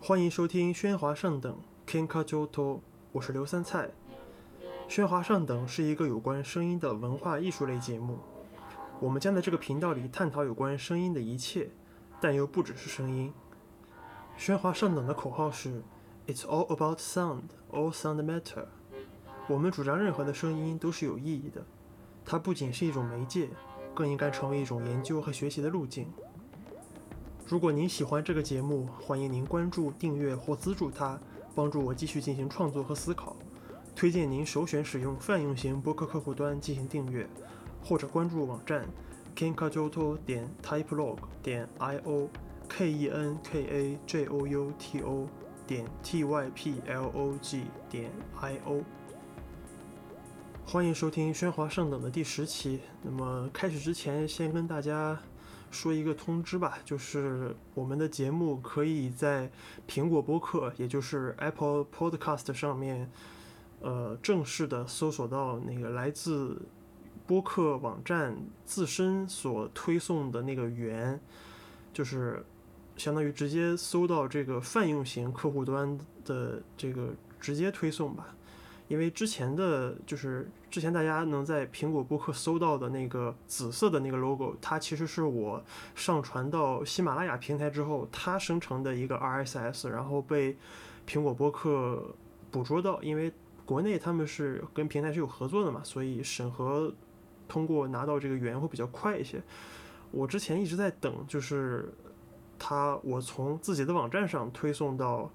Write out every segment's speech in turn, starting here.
欢迎收听《喧哗上等》，Kenka Joto，我是刘三菜。喧哗上等是一个有关声音的文化艺术类节目。我们将在这个频道里探讨有关声音的一切，但又不只是声音。喧哗上等的口号是 “It's all about sound, all sound matter”。我们主张任何的声音都是有意义的，它不仅是一种媒介，更应该成为一种研究和学习的路径。如果您喜欢这个节目，欢迎您关注、订阅或资助它，帮助我继续进行创作和思考。推荐您首选使用泛用型博客客户端进行订阅，或者关注网站 kenkajoto 点 typelog 点 io k e n k a j o u t o 点 t y p l o g 点 i o。欢迎收听《喧哗上等》的第十期。那么开始之前，先跟大家。说一个通知吧，就是我们的节目可以在苹果播客，也就是 Apple Podcast 上面，呃，正式的搜索到那个来自播客网站自身所推送的那个源，就是相当于直接搜到这个泛用型客户端的这个直接推送吧。因为之前的就是之前大家能在苹果播客搜到的那个紫色的那个 logo，它其实是我上传到喜马拉雅平台之后，它生成的一个 RSS，然后被苹果播客捕捉到。因为国内他们是跟平台是有合作的嘛，所以审核通过拿到这个源会比较快一些。我之前一直在等，就是它我从自己的网站上推送到。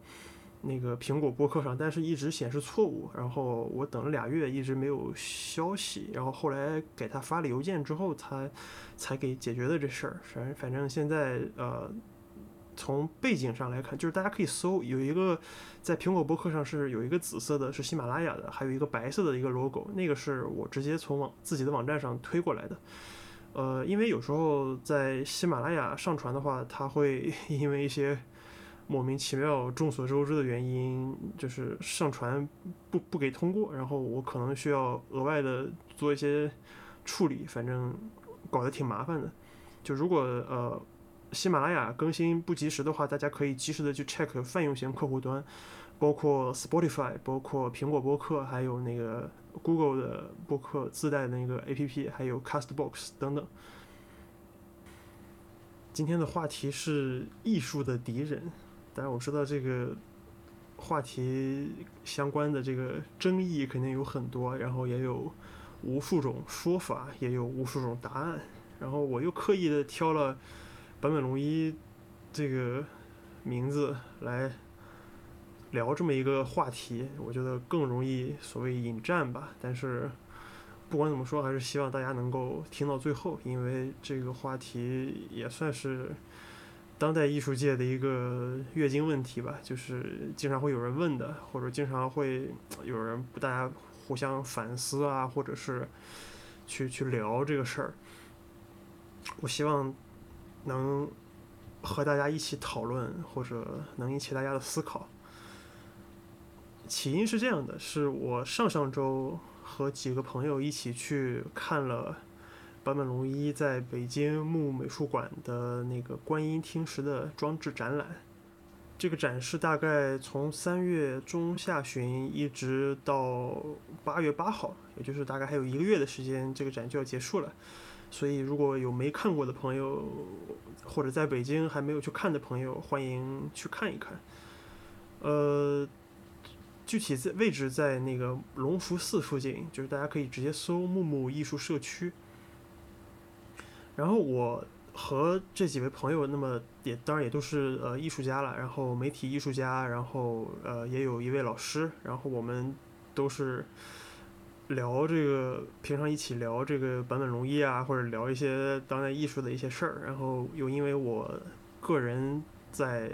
那个苹果播客上，但是一直显示错误，然后我等了俩月，一直没有消息，然后后来给他发了邮件之后，他才给解决的这事儿。反反正现在呃，从背景上来看，就是大家可以搜，有一个在苹果播客上是有一个紫色的，是喜马拉雅的，还有一个白色的一个 logo，那个是我直接从网自己的网站上推过来的。呃，因为有时候在喜马拉雅上传的话，它会 因为一些。莫名其妙，众所周知的原因就是上传不不给通过，然后我可能需要额外的做一些处理，反正搞得挺麻烦的。就如果呃喜马拉雅更新不及时的话，大家可以及时的去 check 泛用型客户端，包括 Spotify，包括苹果播客，还有那个 Google 的播客自带的那个 APP，还有 Castbox 等等。今天的话题是艺术的敌人。但是我知道这个话题相关的这个争议肯定有很多，然后也有无数种说法，也有无数种答案。然后我又刻意的挑了坂本龙一这个名字来聊这么一个话题，我觉得更容易所谓引战吧。但是不管怎么说，还是希望大家能够听到最后，因为这个话题也算是。当代艺术界的一个月经问题吧，就是经常会有人问的，或者经常会有人不大家互相反思啊，或者是去去聊这个事儿。我希望能和大家一起讨论，或者能引起大家的思考。起因是这样的，是我上上周和几个朋友一起去看了。坂本龙一在北京木美术馆的那个观音听石的装置展览，这个展示大概从三月中下旬一直到八月八号，也就是大概还有一个月的时间，这个展就要结束了。所以如果有没看过的朋友，或者在北京还没有去看的朋友，欢迎去看一看。呃，具体在位置在那个隆福寺附近，就是大家可以直接搜“木木艺术社区”。然后我和这几位朋友，那么也当然也都是呃艺术家了，然后媒体艺术家，然后呃也有一位老师，然后我们都是。聊这个，平常一起聊这个坂本龙一啊，或者聊一些当代艺术的一些事儿。然后又因为我个人在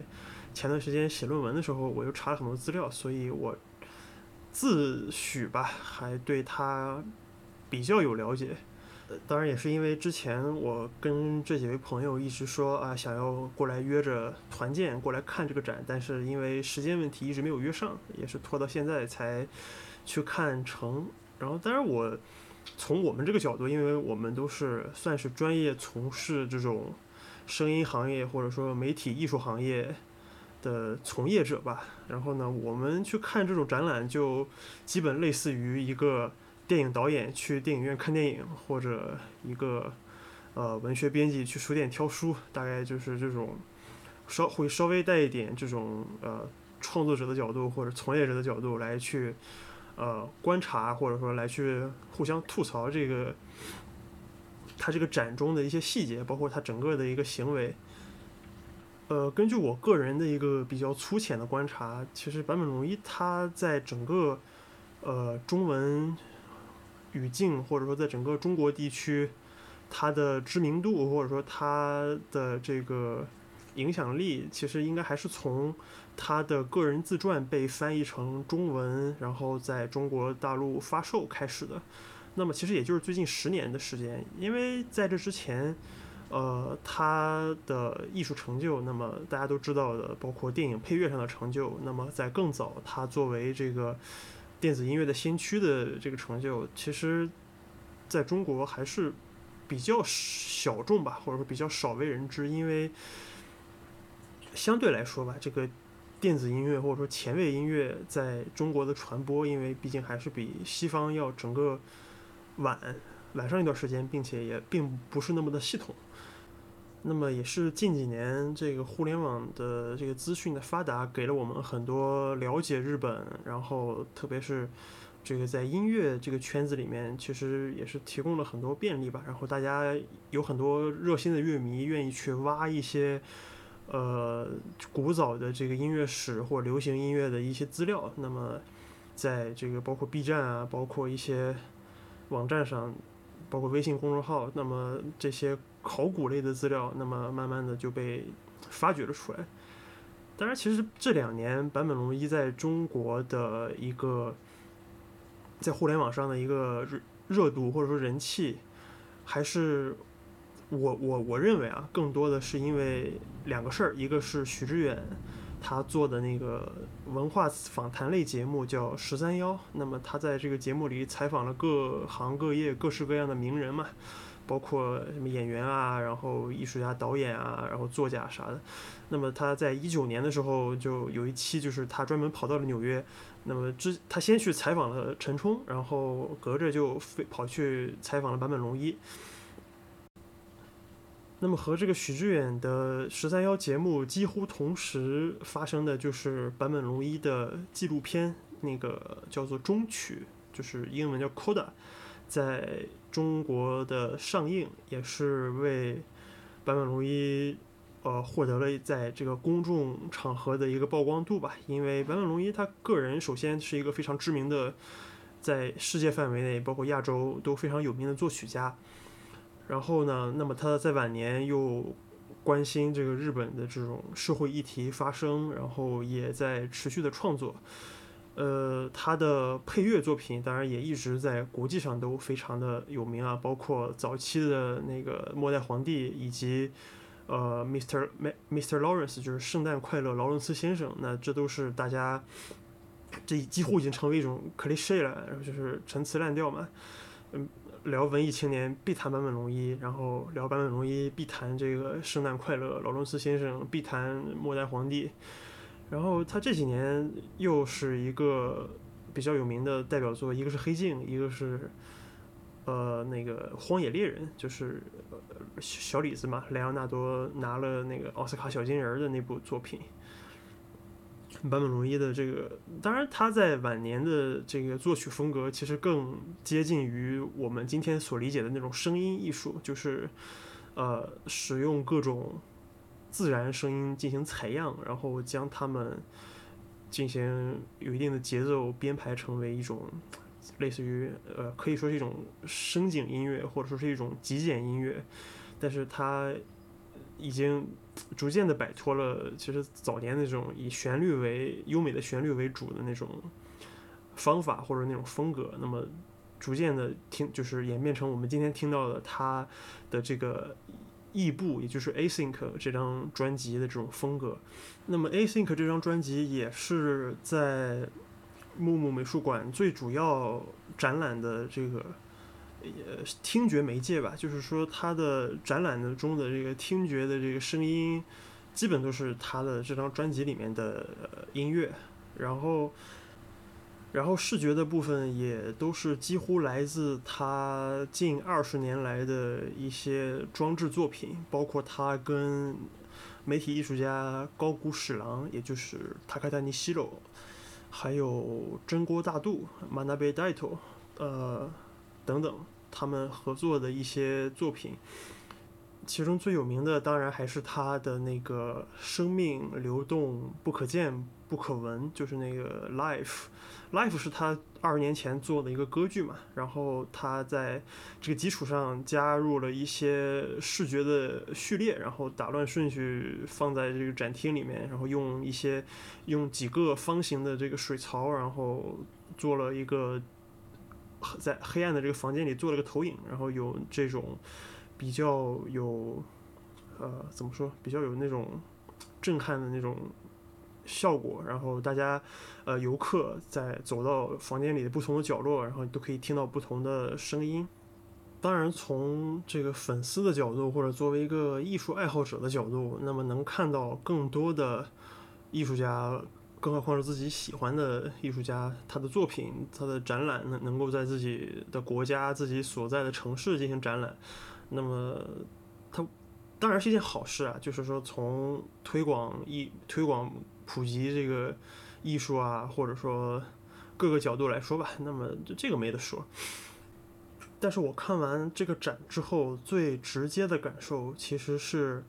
前段时间写论文的时候，我又查了很多资料，所以我自诩吧，还对他比较有了解。当然也是因为之前我跟这几位朋友一直说啊，想要过来约着团建过来看这个展，但是因为时间问题一直没有约上，也是拖到现在才去看成。然后，当然我从我们这个角度，因为我们都是算是专业从事这种声音行业或者说媒体艺术行业的从业者吧。然后呢，我们去看这种展览，就基本类似于一个电影导演去电影院看电影，或者一个呃文学编辑去书店挑书，大概就是这种稍会稍微带一点这种呃创作者的角度或者从业者的角度来去。呃，观察或者说来去互相吐槽这个，他这个展中的一些细节，包括他整个的一个行为。呃，根据我个人的一个比较粗浅的观察，其实坂本龙一他在整个呃中文语境或者说在整个中国地区，他的知名度或者说他的这个影响力，其实应该还是从。他的个人自传被翻译成中文，然后在中国大陆发售开始的。那么其实也就是最近十年的时间，因为在这之前，呃，他的艺术成就，那么大家都知道的，包括电影配乐上的成就。那么在更早，他作为这个电子音乐的先驱的这个成就，其实在中国还是比较小众吧，或者说比较少为人知。因为相对来说吧，这个。电子音乐或者说前卫音乐在中国的传播，因为毕竟还是比西方要整个晚晚上一段时间，并且也并不是那么的系统。那么也是近几年这个互联网的这个资讯的发达，给了我们很多了解日本，然后特别是这个在音乐这个圈子里面，其实也是提供了很多便利吧。然后大家有很多热心的乐迷愿意去挖一些。呃，古早的这个音乐史或流行音乐的一些资料，那么在这个包括 B 站啊，包括一些网站上，包括微信公众号，那么这些考古类的资料，那么慢慢的就被发掘了出来。当然，其实这两年坂本龙一在中国的一个在互联网上的一个热热度或者说人气，还是。我我我认为啊，更多的是因为两个事儿，一个是许知远他做的那个文化访谈类节目叫《十三幺》，那么他在这个节目里采访了各行各业各式各样的名人嘛，包括什么演员啊，然后艺术家、导演啊，然后作家啥的。那么他在一九年的时候就有一期，就是他专门跑到了纽约，那么之他先去采访了陈冲，然后隔着就飞跑去采访了坂本龙一。那么和这个许知远的十三幺节目几乎同时发生的就是坂本龙一的纪录片，那个叫做中曲，就是英文叫 Coda，在中国的上映也是为坂本龙一呃获得了在这个公众场合的一个曝光度吧。因为坂本龙一他个人首先是一个非常知名的，在世界范围内包括亚洲都非常有名的作曲家。然后呢？那么他在晚年又关心这个日本的这种社会议题发生，然后也在持续的创作。呃，他的配乐作品当然也一直在国际上都非常的有名啊，包括早期的那个《末代皇帝》，以及呃，Mr. Mr. Lawrence，就是《圣诞快乐，劳伦斯先生》。那这都是大家这几乎已经成为一种 cliché 了，然后就是陈词滥调嘛，嗯。聊文艺青年必谈坂本龙一，然后聊坂本龙一必谈这个圣诞快乐，劳伦斯先生必谈末代皇帝，然后他这几年又是一个比较有名的代表作，一个是黑镜，一个是呃，那个《荒野猎人》就是小李子嘛，莱昂纳多拿了那个奥斯卡小金人的那部作品。坂本龙一的这个，当然他在晚年的这个作曲风格其实更接近于我们今天所理解的那种声音艺术，就是呃，使用各种自然声音进行采样，然后将它们进行有一定的节奏编排，成为一种类似于呃，可以说是一种声景音乐，或者说是一种极简音乐，但是它已经。逐渐的摆脱了其实早年那种以旋律为优美的旋律为主的那种方法或者那种风格，那么逐渐的听就是演变成我们今天听到的它的这个异步，也就是 Async 这张专辑的这种风格。那么 Async 这张专辑也是在木木美术馆最主要展览的这个。呃，听觉媒介吧，就是说它的展览的中的这个听觉的这个声音，基本都是它的这张专辑里面的音乐，然后，然后视觉的部分也都是几乎来自他近二十年来的一些装置作品，包括他跟媒体艺术家高谷史郎，也就是塔卡达尼西罗，还有真锅大度、马纳贝代托，呃。等等，他们合作的一些作品，其中最有名的当然还是他的那个生命流动不可见不可闻，就是那个《Life》，《Life》是他二十年前做的一个歌剧嘛，然后他在这个基础上加入了一些视觉的序列，然后打乱顺序放在这个展厅里面，然后用一些用几个方形的这个水槽，然后做了一个。在黑暗的这个房间里做了个投影，然后有这种比较有呃怎么说，比较有那种震撼的那种效果。然后大家呃游客在走到房间里的不同的角落，然后都可以听到不同的声音。当然，从这个粉丝的角度，或者作为一个艺术爱好者的角度，那么能看到更多的艺术家。更何况是自己喜欢的艺术家，他的作品、他的展览能能够在自己的国家、自己所在的城市进行展览，那么它当然是一件好事啊。就是说，从推广艺、推广普及这个艺术啊，或者说各个角度来说吧，那么就这个没得说。但是我看完这个展之后，最直接的感受其实是，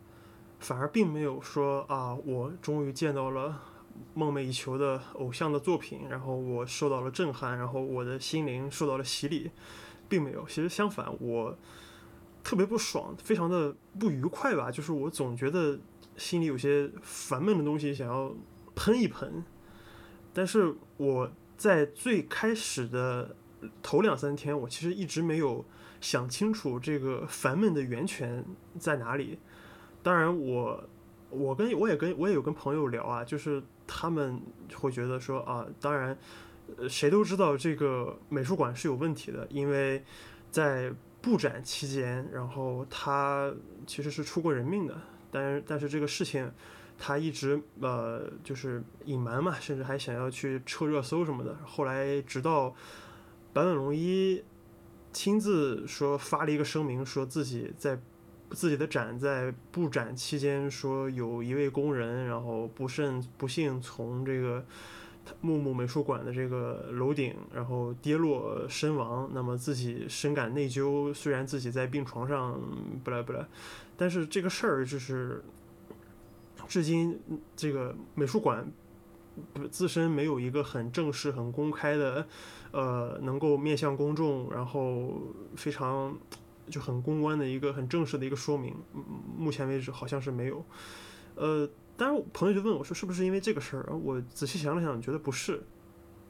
反而并没有说啊，我终于见到了。梦寐以求的偶像的作品，然后我受到了震撼，然后我的心灵受到了洗礼，并没有。其实相反，我特别不爽，非常的不愉快吧。就是我总觉得心里有些烦闷的东西想要喷一喷。但是我在最开始的头两三天，我其实一直没有想清楚这个烦闷的源泉在哪里。当然，我我跟我也跟我也有跟朋友聊啊，就是。他们会觉得说啊，当然，谁都知道这个美术馆是有问题的，因为在布展期间，然后他其实是出过人命的。但是，但是这个事情他一直呃就是隐瞒嘛，甚至还想要去撤热搜什么的。后来直到坂本龙一亲自说发了一个声明，说自己在。自己的展在布展期间，说有一位工人，然后不慎不幸从这个木木美术馆的这个楼顶，然后跌落身亡。那么自己深感内疚，虽然自己在病床上，不来不来，但是这个事儿就是至今这个美术馆自身没有一个很正式、很公开的，呃，能够面向公众，然后非常。就很公关的一个很正式的一个说明，目前为止好像是没有。呃，当然朋友就问我说是不是因为这个事儿？我仔细想了想，觉得不是。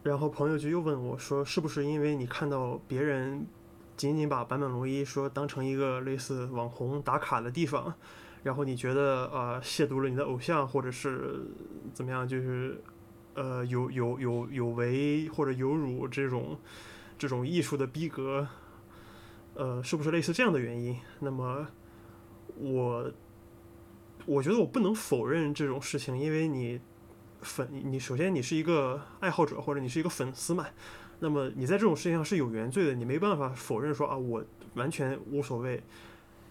然后朋友就又问我说是不是因为你看到别人仅仅把坂本龙一说当成一个类似网红打卡的地方，然后你觉得啊亵渎了你的偶像，或者是怎么样，就是呃有有有有违或者有辱这种这种艺术的逼格。呃，是不是类似这样的原因？那么，我我觉得我不能否认这种事情，因为你粉你首先你是一个爱好者或者你是一个粉丝嘛，那么你在这种事情上是有原罪的，你没办法否认说啊，我完全无所谓。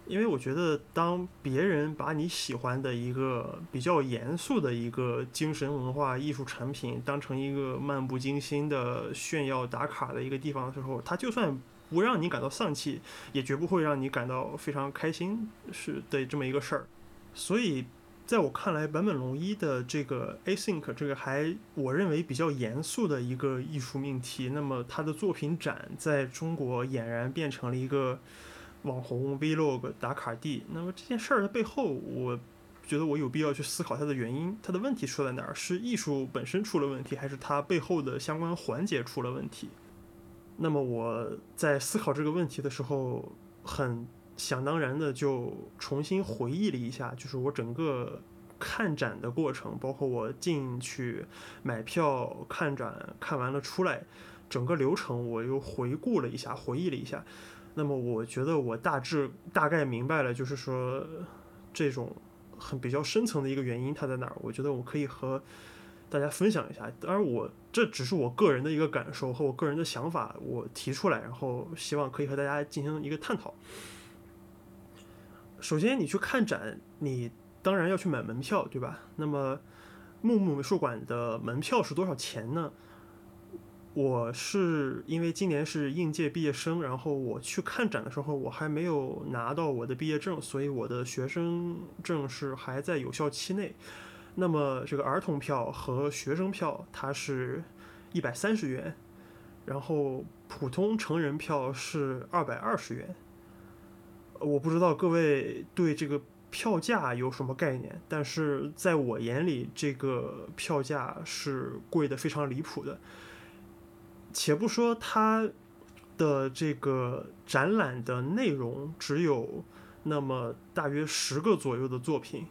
因为我觉得，当别人把你喜欢的一个比较严肃的一个精神文化艺术产品当成一个漫不经心的炫耀打卡的一个地方的时候，他就算不让你感到丧气，也绝不会让你感到非常开心是的这么一个事儿。所以，在我看来，坂本龙一的这个 async 这个还我认为比较严肃的一个艺术命题，那么他的作品展在中国俨然变成了一个。网红 Vlog 打卡地，那么这件事儿的背后，我觉得我有必要去思考它的原因，它的问题出在哪儿？是艺术本身出了问题，还是它背后的相关环节出了问题？那么我在思考这个问题的时候，很想当然的就重新回忆了一下，就是我整个看展的过程，包括我进去买票看展，看完了出来，整个流程我又回顾了一下，回忆了一下。那么我觉得我大致大概明白了，就是说这种很比较深层的一个原因它在哪儿？我觉得我可以和大家分享一下。当然，我这只是我个人的一个感受和我个人的想法，我提出来，然后希望可以和大家进行一个探讨。首先，你去看展，你当然要去买门票，对吧？那么木木美术馆的门票是多少钱呢？我是因为今年是应届毕业生，然后我去看展的时候，我还没有拿到我的毕业证，所以我的学生证是还在有效期内。那么这个儿童票和学生票它是一百三十元，然后普通成人票是二百二十元。我不知道各位对这个票价有什么概念，但是在我眼里，这个票价是贵的非常离谱的。且不说它的这个展览的内容只有那么大约十个左右的作品，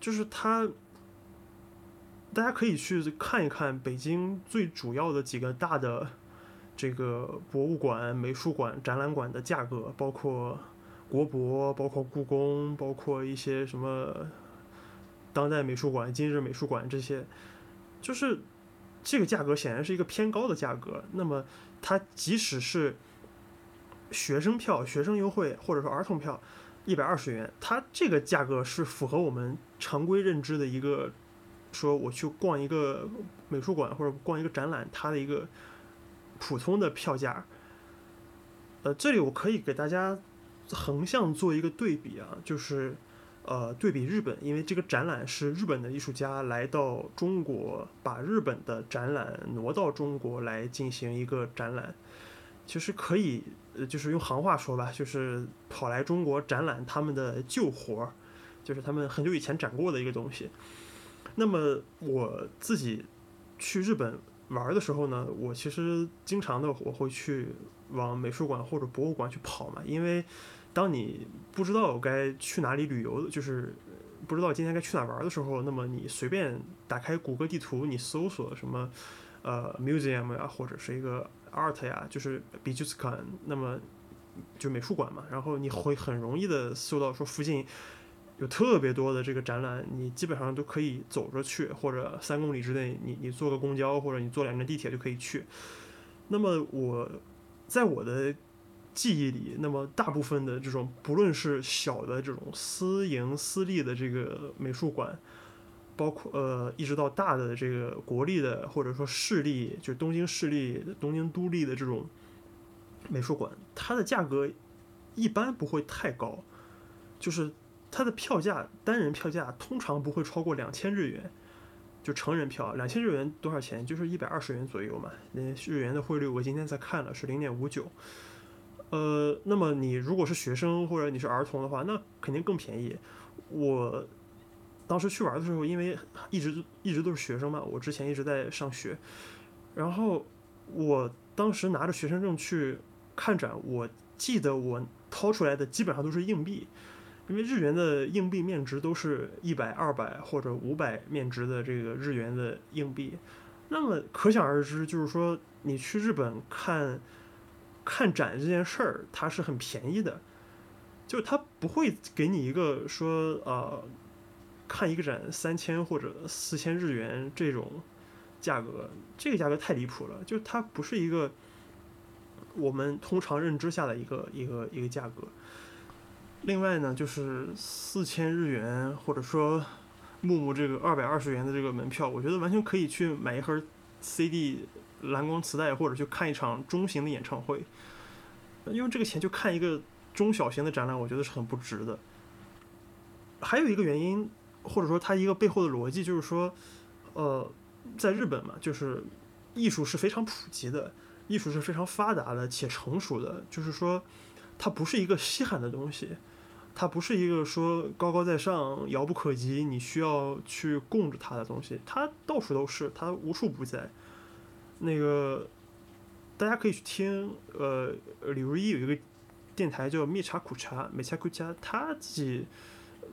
就是它，大家可以去看一看北京最主要的几个大的这个博物馆、美术馆、展览馆的价格，包括国博、包括故宫、包括一些什么当代美术馆、今日美术馆这些，就是。这个价格显然是一个偏高的价格。那么，它即使是学生票、学生优惠，或者说儿童票，一百二十元，它这个价格是符合我们常规认知的一个，说我去逛一个美术馆或者逛一个展览，它的一个普通的票价。呃，这里我可以给大家横向做一个对比啊，就是。呃，对比日本，因为这个展览是日本的艺术家来到中国，把日本的展览挪到中国来进行一个展览，其实可以，呃，就是用行话说吧，就是跑来中国展览他们的旧活儿，就是他们很久以前展过的一个东西。那么我自己去日本玩的时候呢，我其实经常的我会去往美术馆或者博物馆去跑嘛，因为。当你不知道该去哪里旅游，就是不知道今天该去哪玩的时候，那么你随便打开谷歌地图，你搜索什么呃 museum 呀，或者是一个 art 呀，就是 b i j u s k a n 那么就美术馆嘛，然后你会很容易的搜到说附近有特别多的这个展览，你基本上都可以走着去，或者三公里之内，你你坐个公交或者你坐两站地铁就可以去。那么我在我的记忆里，那么大部分的这种，不论是小的这种私营私立的这个美术馆，包括呃，一直到大的这个国立的或者说市立，就东京市立、东京都立的这种美术馆，它的价格一般不会太高，就是它的票价单人票价通常不会超过两千日元，就成人票两千日元多少钱？就是一百二十元左右嘛。那日元的汇率我今天才看了是零点五九。呃，那么你如果是学生或者你是儿童的话，那肯定更便宜。我当时去玩的时候，因为一直一直都是学生嘛，我之前一直在上学，然后我当时拿着学生证去看展，我记得我掏出来的基本上都是硬币，因为日元的硬币面值都是一百、二百或者五百面值的这个日元的硬币，那么可想而知，就是说你去日本看。看展这件事儿，它是很便宜的，就它不会给你一个说呃，看一个展三千或者四千日元这种价格，这个价格太离谱了，就它不是一个我们通常认知下的一个一个一个价格。另外呢，就是四千日元或者说木木这个二百二十元的这个门票，我觉得完全可以去买一盒 CD 蓝光磁带，或者去看一场中型的演唱会。用这个钱就看一个中小型的展览，我觉得是很不值的。还有一个原因，或者说它一个背后的逻辑，就是说，呃，在日本嘛，就是艺术是非常普及的，艺术是非常发达的且成熟的，就是说，它不是一个稀罕的东西，它不是一个说高高在上、遥不可及，你需要去供着它的东西，它到处都是，它无处不在。那个大家可以去听，呃，李如一有一个电台叫灭茶苦茶，灭茶苦茶，他自己。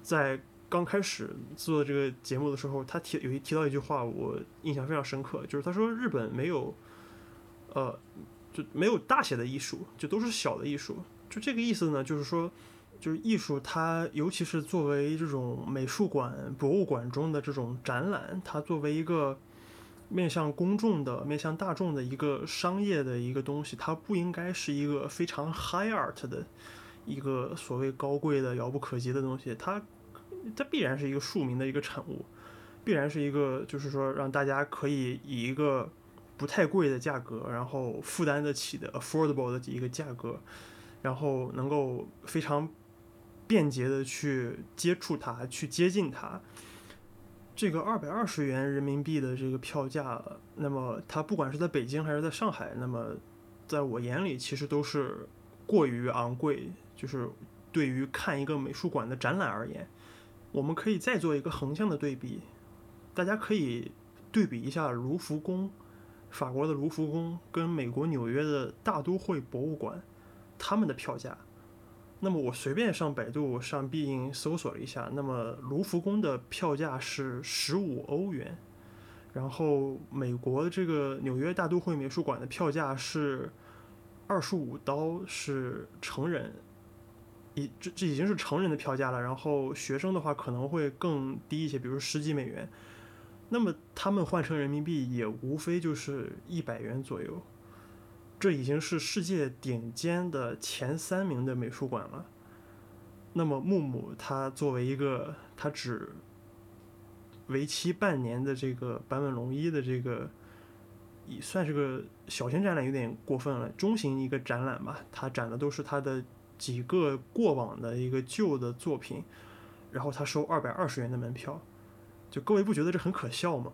在刚开始做这个节目的时候，他提有一提到一句话，我印象非常深刻，就是他说日本没有，呃，就没有大写的艺术，就都是小的艺术。就这个意思呢，就是说，就是艺术它，尤其是作为这种美术馆、博物馆中的这种展览，它作为一个面向公众的、面向大众的一个商业的一个东西，它不应该是一个非常 high art 的。一个所谓高贵的、遥不可及的东西，它它必然是一个庶民的一个产物，必然是一个就是说让大家可以以一个不太贵的价格，然后负担得起的 affordable 的一个价格，然后能够非常便捷的去接触它、去接近它。这个二百二十元人民币的这个票价，那么它不管是在北京还是在上海，那么在我眼里其实都是过于昂贵。就是对于看一个美术馆的展览而言，我们可以再做一个横向的对比，大家可以对比一下卢浮宫，法国的卢浮宫跟美国纽约的大都会博物馆，他们的票价。那么我随便上百度、上必应搜索了一下，那么卢浮宫的票价是十五欧元，然后美国这个纽约大都会美术馆的票价是二十五刀，是成人。已这这已经是成人的票价了，然后学生的话可能会更低一些，比如十几美元。那么他们换成人民币也无非就是一百元左右，这已经是世界顶尖的前三名的美术馆了。那么木木它作为一个它只为期半年的这个坂本龙一的这个，也算是个小型展览，有点过分了，中型一个展览吧，它展的都是它的。几个过往的一个旧的作品，然后他收二百二十元的门票，就各位不觉得这很可笑吗？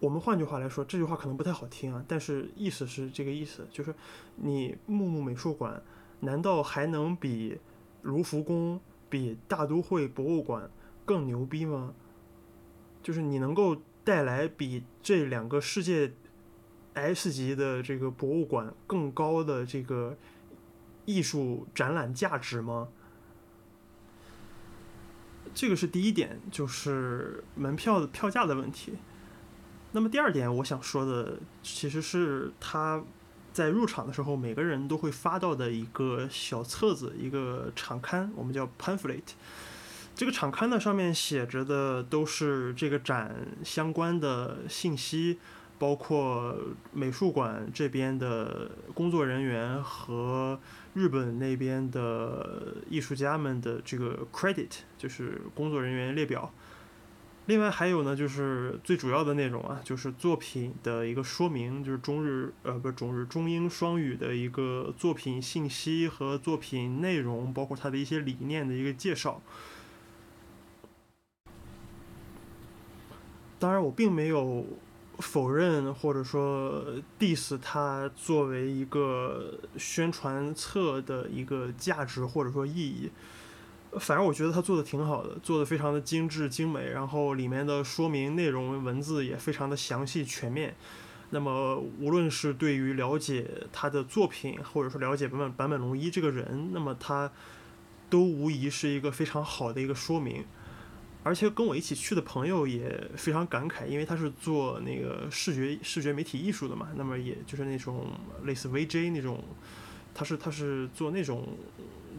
我们换句话来说，这句话可能不太好听啊，但是意思是这个意思，就是你木木美术馆难道还能比卢浮宫、比大都会博物馆更牛逼吗？就是你能够带来比这两个世界 S 级的这个博物馆更高的这个。艺术展览价值吗？这个是第一点，就是门票的票价的问题。那么第二点，我想说的其实是他在入场的时候，每个人都会发到的一个小册子，一个场刊，我们叫 pamphlet。这个场刊呢，上面写着的都是这个展相关的信息。包括美术馆这边的工作人员和日本那边的艺术家们的这个 credit，就是工作人员列表。另外还有呢，就是最主要的内容啊，就是作品的一个说明，就是中日呃不是中日中英双语的一个作品信息和作品内容，包括它的一些理念的一个介绍。当然，我并没有。否认或者说 diss 它作为一个宣传册的一个价值或者说意义，反正我觉得他做的挺好的，做的非常的精致精美，然后里面的说明内容文字也非常的详细全面。那么无论是对于了解他的作品，或者说了解版本坂本龙一这个人，那么他都无疑是一个非常好的一个说明。而且跟我一起去的朋友也非常感慨，因为他是做那个视觉视觉媒体艺术的嘛，那么也就是那种类似 VJ 那种，他是他是做那种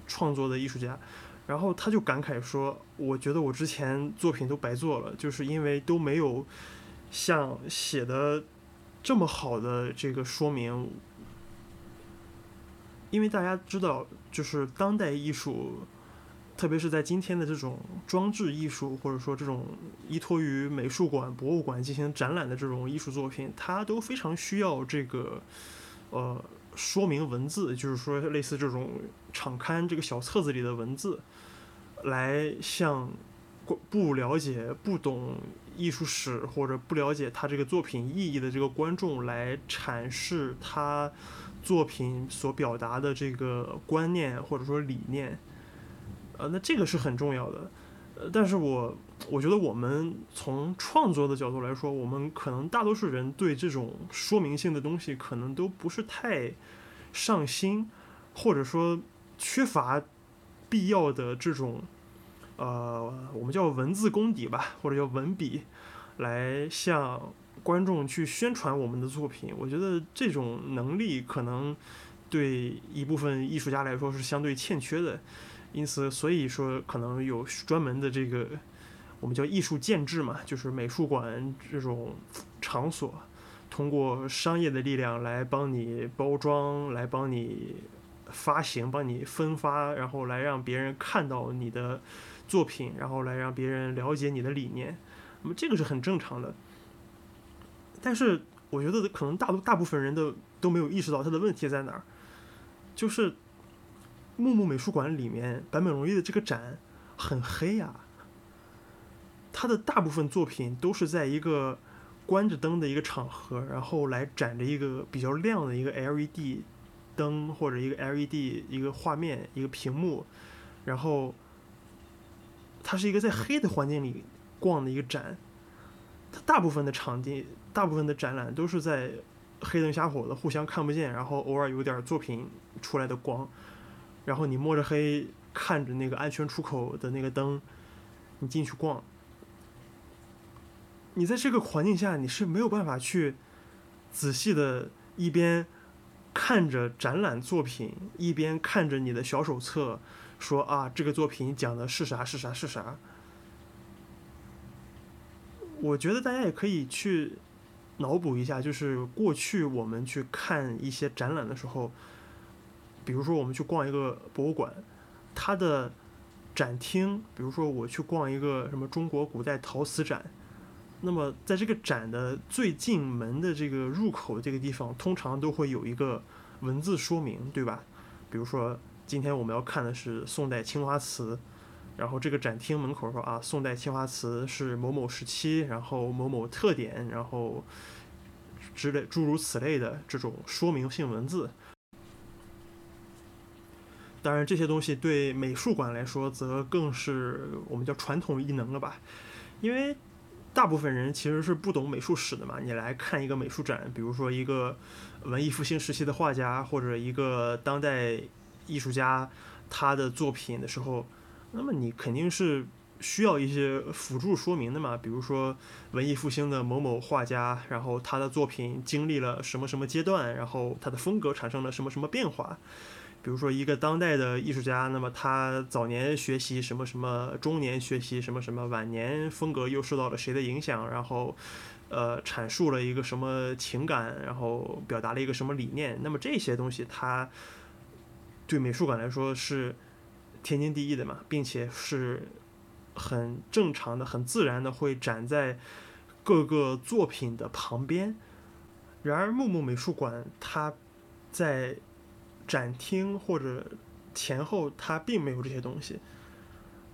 创作的艺术家，然后他就感慨说：“我觉得我之前作品都白做了，就是因为都没有像写的这么好的这个说明，因为大家知道，就是当代艺术。特别是在今天的这种装置艺术，或者说这种依托于美术馆、博物馆进行展览的这种艺术作品，它都非常需要这个呃说明文字，就是说类似这种场刊这个小册子里的文字，来向不了解、不懂艺术史或者不了解他这个作品意义的这个观众来阐释他作品所表达的这个观念或者说理念。呃，那这个是很重要的，呃，但是我我觉得我们从创作的角度来说，我们可能大多数人对这种说明性的东西可能都不是太上心，或者说缺乏必要的这种呃，我们叫文字功底吧，或者叫文笔，来向观众去宣传我们的作品。我觉得这种能力可能对一部分艺术家来说是相对欠缺的。因此，所以说可能有专门的这个我们叫艺术建制嘛，就是美术馆这种场所，通过商业的力量来帮你包装，来帮你发行，帮你分发，然后来让别人看到你的作品，然后来让别人了解你的理念。那么这个是很正常的。但是我觉得可能大多大部分人都都没有意识到它的问题在哪儿，就是。木木美术馆里面，坂本龙一的这个展很黑呀。他的大部分作品都是在一个关着灯的一个场合，然后来展着一个比较亮的一个 LED 灯或者一个 LED 一个画面一个屏幕，然后它是一个在黑的环境里逛的一个展。它大部分的场地、大部分的展览都是在黑灯瞎火的，互相看不见，然后偶尔有点作品出来的光。然后你摸着黑看着那个安全出口的那个灯，你进去逛。你在这个环境下，你是没有办法去仔细的一边看着展览作品，一边看着你的小手册，说啊这个作品讲的是啥是啥是啥。我觉得大家也可以去脑补一下，就是过去我们去看一些展览的时候。比如说，我们去逛一个博物馆，它的展厅，比如说我去逛一个什么中国古代陶瓷展，那么在这个展的最进门的这个入口这个地方，通常都会有一个文字说明，对吧？比如说今天我们要看的是宋代青花瓷，然后这个展厅门口说啊，宋代青花瓷是某某时期，然后某某特点，然后之类诸如此类的这种说明性文字。当然，这些东西对美术馆来说，则更是我们叫传统异能了吧？因为大部分人其实是不懂美术史的嘛。你来看一个美术展，比如说一个文艺复兴时期的画家，或者一个当代艺术家他的作品的时候，那么你肯定是需要一些辅助说明的嘛。比如说文艺复兴的某某画家，然后他的作品经历了什么什么阶段，然后他的风格产生了什么什么变化。比如说一个当代的艺术家，那么他早年学习什么什么，中年学习什么什么，晚年风格又受到了谁的影响？然后，呃，阐述了一个什么情感，然后表达了一个什么理念？那么这些东西，它对美术馆来说是天经地义的嘛，并且是很正常的、很自然的会展在各个作品的旁边。然而，木木美术馆它在展厅或者前后，它并没有这些东西。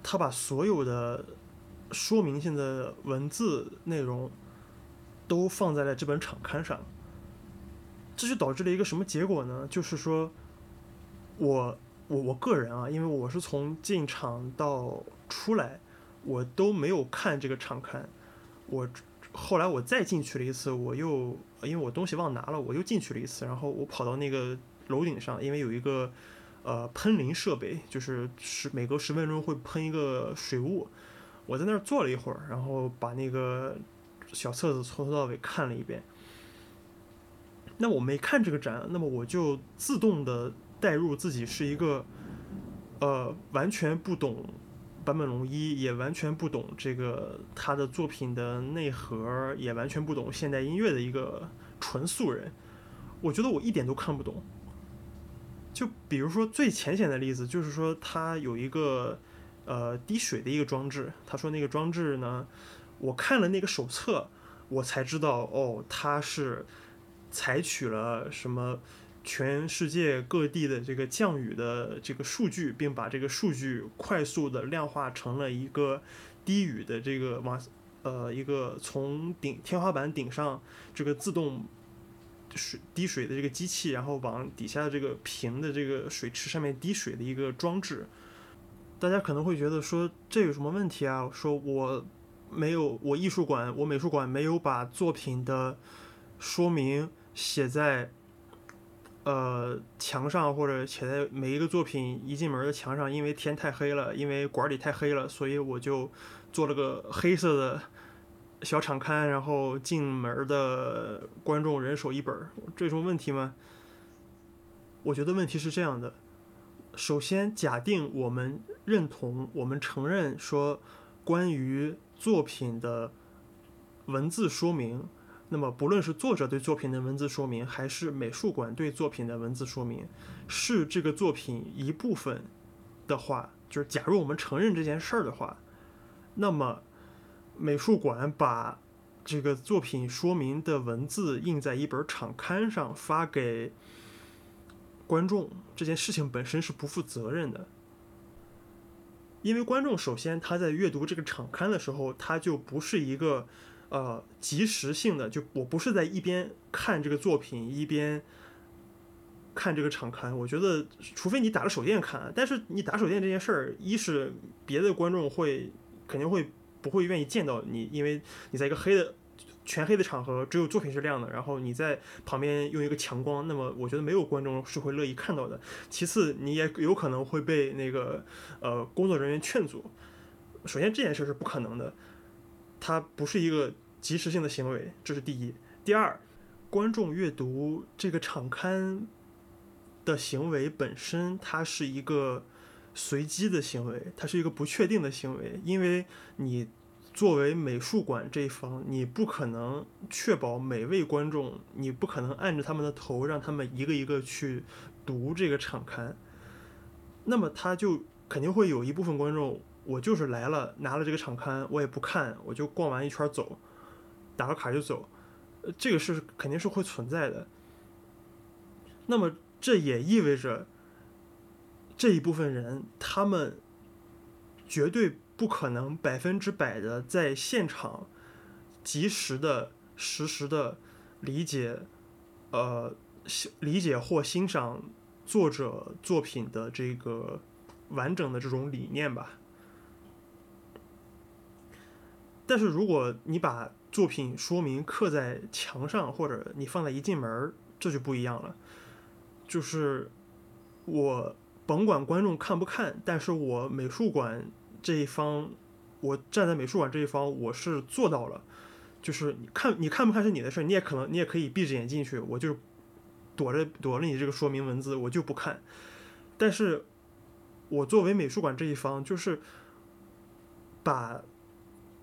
它把所有的说明性的文字内容都放在了这本场刊上，这就导致了一个什么结果呢？就是说，我我我个人啊，因为我是从进场到出来，我都没有看这个场刊。我后来我再进去了一次，我又因为我东西忘拿了，我又进去了一次，然后我跑到那个。楼顶上，因为有一个呃喷淋设备，就是十每隔十分钟会喷一个水雾。我在那儿坐了一会儿，然后把那个小册子从头到尾看了一遍。那我没看这个展，那么我就自动的带入自己是一个呃完全不懂坂本龙一也完全不懂这个他的作品的内核，也完全不懂现代音乐的一个纯素人，我觉得我一点都看不懂。就比如说最浅显的例子，就是说它有一个呃滴水的一个装置，他说那个装置呢，我看了那个手册，我才知道哦，它是采取了什么。全世界各地的这个降雨的这个数据，并把这个数据快速的量化成了一个滴雨的这个往呃一个从顶天花板顶上这个自动水滴水的这个机器，然后往底下的这个平的这个水池上面滴水的一个装置。大家可能会觉得说这有什么问题啊？说我没有我艺术馆我美术馆没有把作品的说明写在。呃，墙上或者写在每一个作品一进门的墙上，因为天太黑了，因为馆里太黑了，所以我就做了个黑色的小场刊，然后进门的观众人手一本，这种问题吗？我觉得问题是这样的：首先，假定我们认同、我们承认说，关于作品的文字说明。那么，不论是作者对作品的文字说明，还是美术馆对作品的文字说明，是这个作品一部分的话，就是假如我们承认这件事儿的话，那么美术馆把这个作品说明的文字印在一本场刊上发给观众，这件事情本身是不负责任的，因为观众首先他在阅读这个场刊的时候，他就不是一个。呃，及时性的，就我不是在一边看这个作品一边看这个场刊。我觉得，除非你打了手电看，但是你打手电这件事儿，一是别的观众会肯定会不会愿意见到你，因为你在一个黑的全黑的场合，只有作品是亮的，然后你在旁边用一个强光，那么我觉得没有观众是会乐意看到的。其次，你也有可能会被那个呃工作人员劝阻。首先，这件事是不可能的。它不是一个及时性的行为，这是第一。第二，观众阅读这个场刊的行为本身，它是一个随机的行为，它是一个不确定的行为。因为你作为美术馆这一方，你不可能确保每位观众，你不可能按着他们的头让他们一个一个去读这个场刊。那么，他就肯定会有一部分观众。我就是来了，拿了这个场刊，我也不看，我就逛完一圈走，打个卡就走，这个是肯定是会存在的。那么这也意味着这一部分人，他们绝对不可能百分之百的在现场及时的、实时的理解，呃，理解或欣赏作者作品的这个完整的这种理念吧。但是如果你把作品说明刻在墙上，或者你放在一进门，这就不一样了。就是我甭管观众看不看，但是我美术馆这一方，我站在美术馆这一方，我是做到了。就是你看你看不看是你的事儿，你也可能你也可以闭着眼进去，我就躲着躲着你这个说明文字，我就不看。但是我作为美术馆这一方，就是把。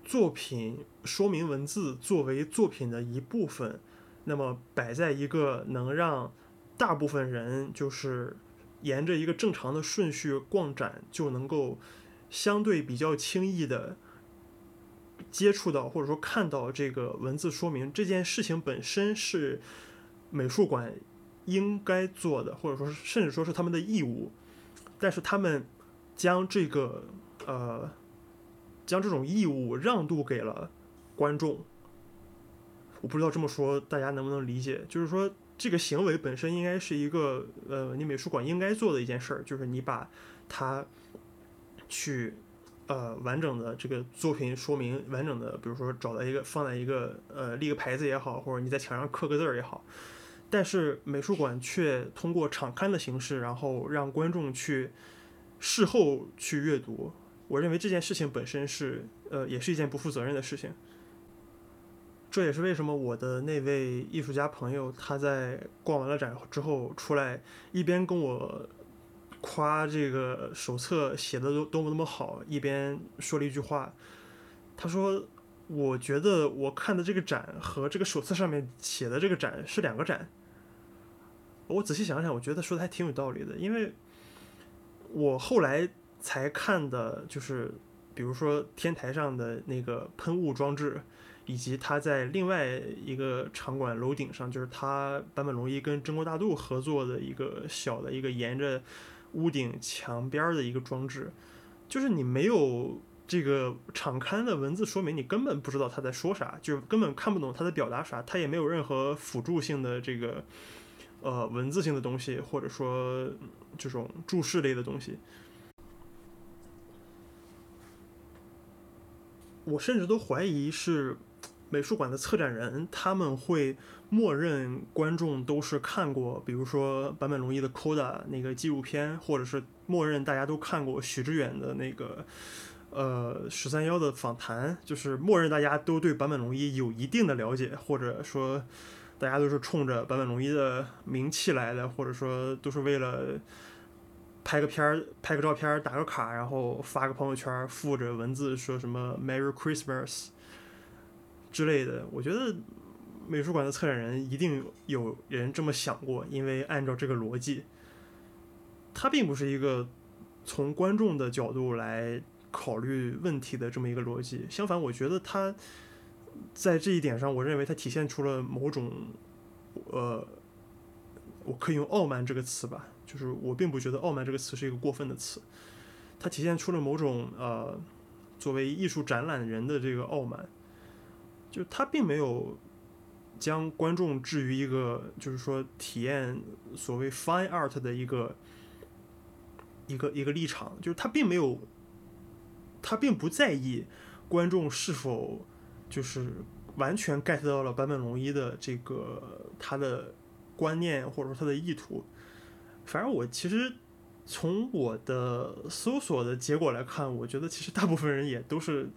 作品说明文字作为作品的一部分，那么摆在一个能让大部分人就是沿着一个正常的顺序逛展就能够相对比较轻易的接触到或者说看到这个文字说明这件事情本身是美术馆应该做的，或者说甚至说是他们的义务，但是他们将这个呃。将这种义务让渡给了观众，我不知道这么说大家能不能理解。就是说，这个行为本身应该是一个呃，你美术馆应该做的一件事儿，就是你把它去呃完整的这个作品说明，完整的，比如说找到一个放在一个呃立个牌子也好，或者你在墙上刻个字儿也好。但是美术馆却通过场刊的形式，然后让观众去事后去阅读。我认为这件事情本身是，呃，也是一件不负责任的事情。这也是为什么我的那位艺术家朋友他在逛完了展之后出来，一边跟我夸这个手册写的多多么多么好，一边说了一句话，他说：“我觉得我看的这个展和这个手册上面写的这个展是两个展。”我仔细想想，我觉得说的还挺有道理的，因为我后来才看的，就是比如说天台上的那个喷雾装置，以及他在另外一个场馆楼顶上，就是他坂本龙一跟真国大度合作的一个小的一个沿着屋顶墙边的一个装置，就是你没有这个场刊的文字说明，你根本不知道他在说啥，就是根本看不懂他在表达啥，他也没有任何辅助性的这个。呃，文字性的东西，或者说这种注释类的东西，我甚至都怀疑是美术馆的策展人，他们会默认观众都是看过，比如说坂本龙一的《Coda》那个纪录片，或者是默认大家都看过许知远的那个呃十三幺的访谈，就是默认大家都对坂本龙一有一定的了解，或者说。大家都是冲着坂本龙一的名气来的，或者说都是为了拍个片儿、拍个照片、打个卡，然后发个朋友圈，附着文字说什么 “Merry Christmas” 之类的。我觉得美术馆的策展人一定有人这么想过，因为按照这个逻辑，他并不是一个从观众的角度来考虑问题的这么一个逻辑。相反，我觉得他。在这一点上，我认为它体现出了某种，呃，我可以用“傲慢”这个词吧，就是我并不觉得“傲慢”这个词是一个过分的词，它体现出了某种呃，作为艺术展览人的这个傲慢，就他并没有将观众置于一个就是说体验所谓 fine art 的一个一个一个立场，就是他并没有，他并不在意观众是否。就是完全 get 到了坂本龙一的这个他的观念或者说他的意图。反正我其实从我的搜索的结果来看，我觉得其实大部分人也都是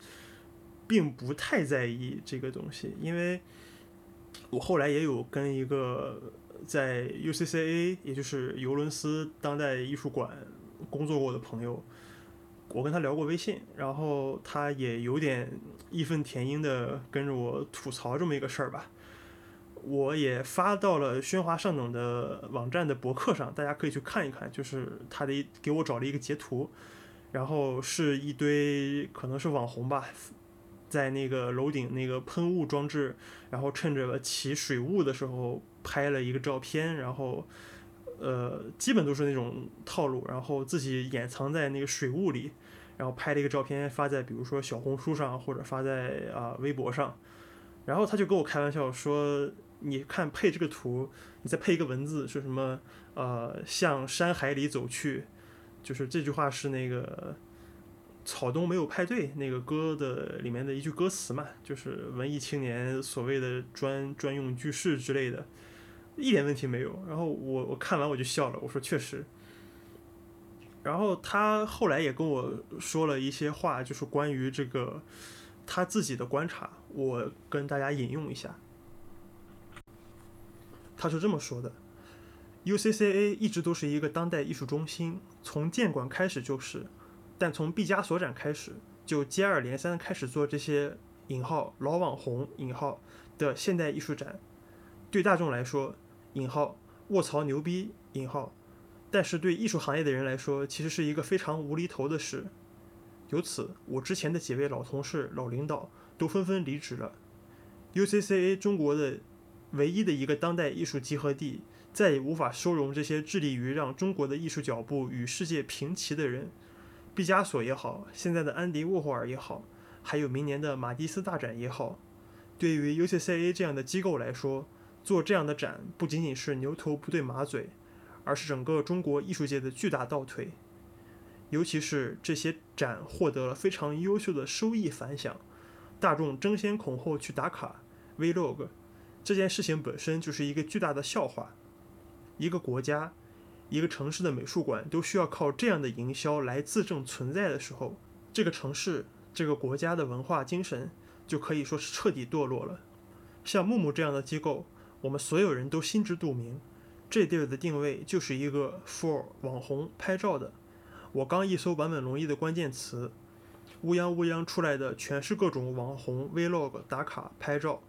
并不太在意这个东西，因为我后来也有跟一个在 UCCA，也就是尤伦斯当代艺术馆工作过的朋友。我跟他聊过微信，然后他也有点义愤填膺的跟着我吐槽这么一个事儿吧。我也发到了喧哗上等的网站的博客上，大家可以去看一看。就是他的给我找了一个截图，然后是一堆可能是网红吧，在那个楼顶那个喷雾装置，然后趁着起水雾的时候拍了一个照片，然后。呃，基本都是那种套路，然后自己掩藏在那个水雾里，然后拍了一个照片发在比如说小红书上或者发在啊微博上，然后他就跟我开玩笑说：“你看配这个图，你再配一个文字是什么？呃，向山海里走去，就是这句话是那个草东没有派对那个歌的里面的一句歌词嘛，就是文艺青年所谓的专专用句式之类的。”一点问题没有。然后我我看完我就笑了，我说确实。然后他后来也跟我说了一些话，就是关于这个他自己的观察，我跟大家引用一下。他是这么说的：UCCA 一直都是一个当代艺术中心，从建馆开始就是，但从毕加索展开始，就接二连三开始做这些引号老网红引号的现代艺术展，对大众来说。引号卧槽牛逼引号，但是对艺术行业的人来说，其实是一个非常无厘头的事。由此，我之前的几位老同事、老领导都纷纷离职了。UCCA 中国的唯一的一个当代艺术集合地，再也无法收容这些致力于让中国的艺术脚步与世界平齐的人。毕加索也好，现在的安迪沃霍尔也好，还有明年的马蒂斯大展也好，对于 UCCA 这样的机构来说。做这样的展不仅仅是牛头不对马嘴，而是整个中国艺术界的巨大倒退。尤其是这些展获得了非常优秀的收益反响，大众争先恐后去打卡 Vlog，这件事情本身就是一个巨大的笑话。一个国家、一个城市的美术馆都需要靠这样的营销来自证存在的时候，这个城市、这个国家的文化精神就可以说是彻底堕落了。像木木这样的机构。我们所有人都心知肚明，这地儿的定位就是一个 for 网红拍照的。我刚一搜坂本龙一的关键词，乌泱乌泱出来的全是各种网红 vlog 打卡拍照。